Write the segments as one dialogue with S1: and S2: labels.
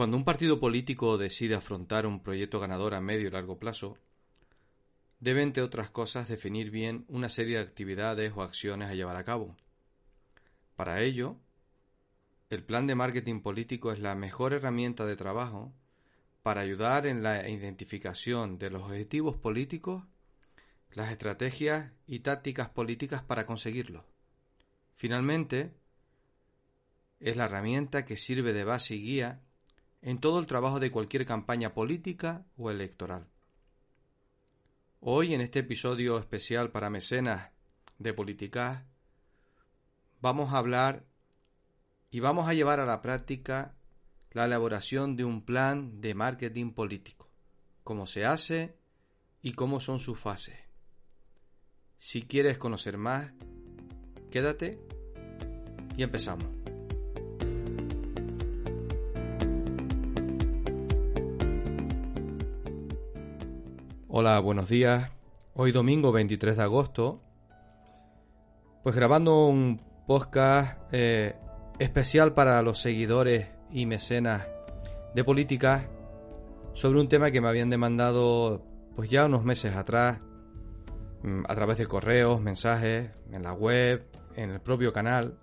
S1: Cuando un partido político decide afrontar un proyecto ganador a medio y largo plazo, debe, entre otras cosas, definir bien una serie de actividades o acciones a llevar a cabo. Para ello, el plan de marketing político es la mejor herramienta de trabajo para ayudar en la identificación de los objetivos políticos, las estrategias y tácticas políticas para conseguirlos. Finalmente, es la herramienta que sirve de base y guía en todo el trabajo de cualquier campaña política o electoral. Hoy, en este episodio especial para mecenas de Políticas, vamos a hablar y vamos a llevar a la práctica la elaboración de un plan de marketing político, cómo se hace y cómo son sus fases. Si quieres conocer más, quédate y empezamos. Hola, buenos días. Hoy domingo 23 de agosto, pues grabando un podcast eh, especial para los seguidores y mecenas de política sobre un tema que me habían demandado pues ya unos meses atrás mm, a través de correos, mensajes, en la web, en el propio canal,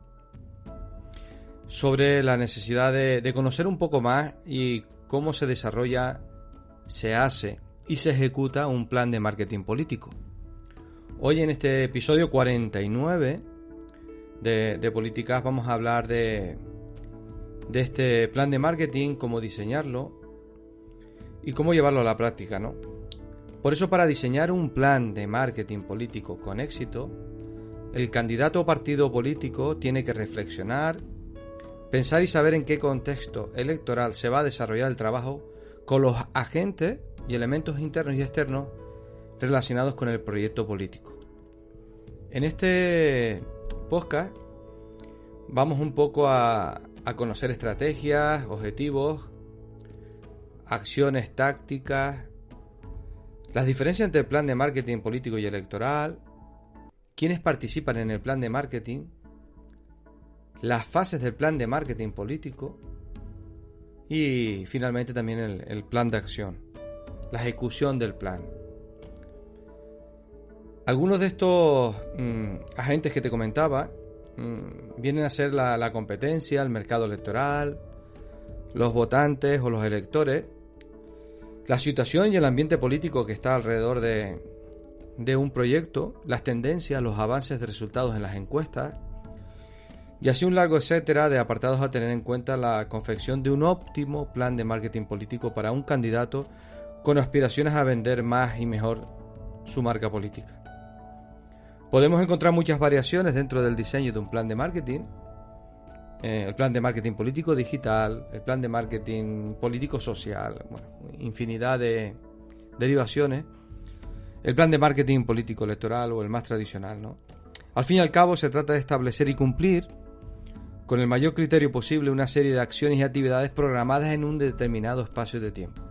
S1: sobre la necesidad de conocer un poco más y cómo se desarrolla, se hace y se ejecuta un plan de marketing político. Hoy en este episodio 49 de, de Políticas vamos a hablar de, de este plan de marketing, cómo diseñarlo y cómo llevarlo a la práctica, ¿no? Por eso para diseñar un plan de marketing político con éxito, el candidato o partido político tiene que reflexionar, pensar y saber en qué contexto electoral se va a desarrollar el trabajo con los agentes y elementos internos y externos relacionados con el proyecto político. En este podcast vamos un poco a, conocer estrategias, objetivos, acciones tácticas, las diferencias entre el plan de marketing político y electoral, quiénes participan en el plan de marketing, las fases del plan de marketing político y finalmente también el plan de acción la ejecución del plan. Algunos de estos mm, agentes que te comentaba mm, vienen a ser la, competencia, el mercado electoral, los votantes o los electores, la situación y el ambiente político que está alrededor de, de un proyecto, las tendencias, los avances de resultados en las encuestas, y así un largo etcétera de apartados a tener en cuenta la confección de un óptimo plan de marketing político para un candidato con aspiraciones a vender más y mejor su marca política. Podemos encontrar muchas variaciones dentro del diseño de un plan de marketing. Eh, el plan de marketing político digital, el plan de marketing político social, bueno, infinidad de derivaciones. El plan de marketing político electoral o el más tradicional, ¿no? Al fin y al cabo se trata de establecer y cumplir con el mayor criterio posible una serie de acciones y actividades programadas en un determinado espacio de tiempo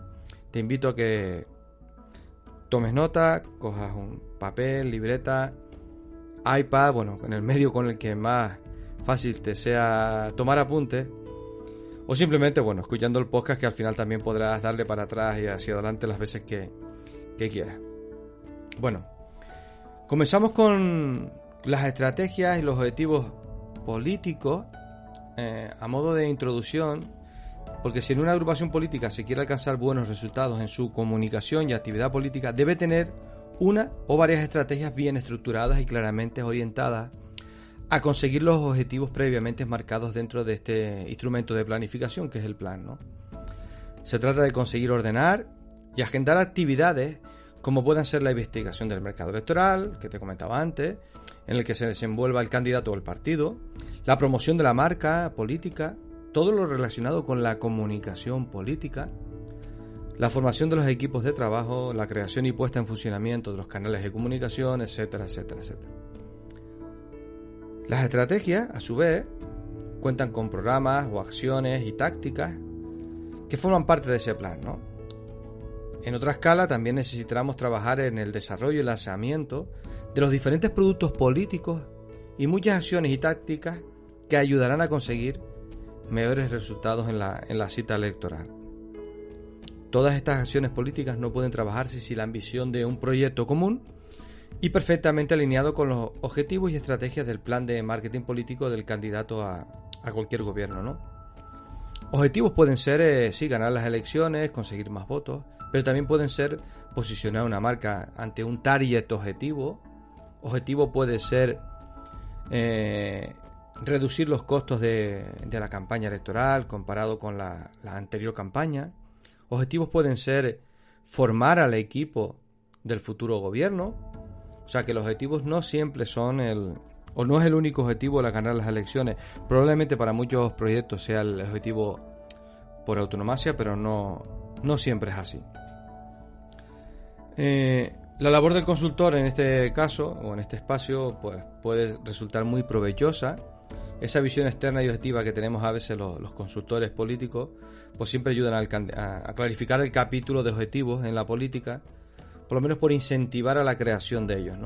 S1: te invito a que tomes nota, cojas un papel, libreta, iPad, bueno, en el medio con el que más fácil te sea tomar apuntes, o simplemente, bueno, escuchando el podcast que al final también podrás darle para atrás y hacia adelante las veces que, quieras. Bueno, comenzamos con las estrategias y los objetivos políticos eh, a modo de introducción porque si en una agrupación política se quiere alcanzar buenos resultados en su comunicación y actividad política, debe tener una o varias estrategias bien estructuradas y claramente orientadas a conseguir los objetivos previamente marcados dentro de este instrumento de planificación que es el plan. ¿no? Se trata de conseguir ordenar y agendar actividades como puedan ser la investigación del mercado electoral, que te comentaba antes, en el que se desenvuelva el candidato o el partido, la promoción de la marca política, todo lo relacionado con la comunicación política, la formación de los equipos de trabajo, la creación y puesta en funcionamiento de los canales de comunicación, etcétera, etcétera, etcétera. Las estrategias, a su vez, cuentan con programas o acciones y tácticas que forman parte de ese plan. En otra escala también necesitamos trabajar en el desarrollo y el lanzamiento de los diferentes productos políticos y muchas acciones y tácticas que ayudarán a conseguir mejores resultados en la, en la cita electoral. Todas estas acciones políticas no pueden trabajarse sin la ambición de un proyecto común y perfectamente alineado con los objetivos y estrategias del plan de marketing político del candidato a, cualquier gobierno, ¿no? Objetivos pueden ser, eh, sí, ganar las elecciones, conseguir más votos, pero también pueden ser posicionar una marca ante un target objetivo. Objetivo puede ser eh, reducir los costos de, la campaña electoral comparado con la, la anterior campaña. Objetivos pueden ser formar al equipo del futuro gobierno. O sea que los objetivos no siempre son el, o no es el único objetivo de ganar las elecciones. Probablemente para muchos proyectos sea el objetivo por autonomacia, pero no, no siempre es así. Eh, la labor del consultor en este caso, o en este espacio, pues puede resultar muy provechosa. Esa visión externa y objetiva que tenemos a veces los, consultores políticos, pues siempre ayudan a, clarificar el capítulo de objetivos en la política, por lo menos por incentivar a la creación de ellos.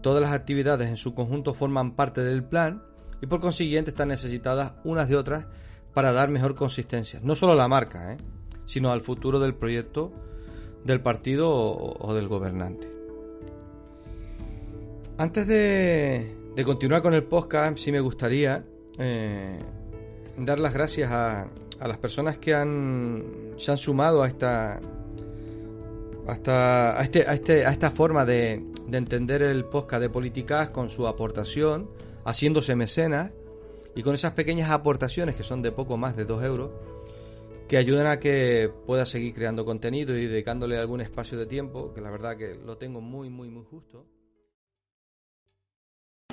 S1: Todas las actividades en su conjunto forman parte del plan y por consiguiente están necesitadas unas de otras para dar mejor consistencia, no solo a la marca, ¿eh? sino al futuro del proyecto del partido o, del gobernante. Antes de, continuar con el podcast, sí me gustaría eh, dar las gracias a, las personas que han, se han sumado a esta, a, este, a, este, a esta forma de, de entender el podcast de Políticas con su aportación, haciéndose mecenas y con esas pequeñas aportaciones que son de poco más de 2 euros, que ayuden a que pueda seguir creando contenido y dedicándole algún espacio de tiempo, que la verdad que lo tengo muy, muy, muy justo.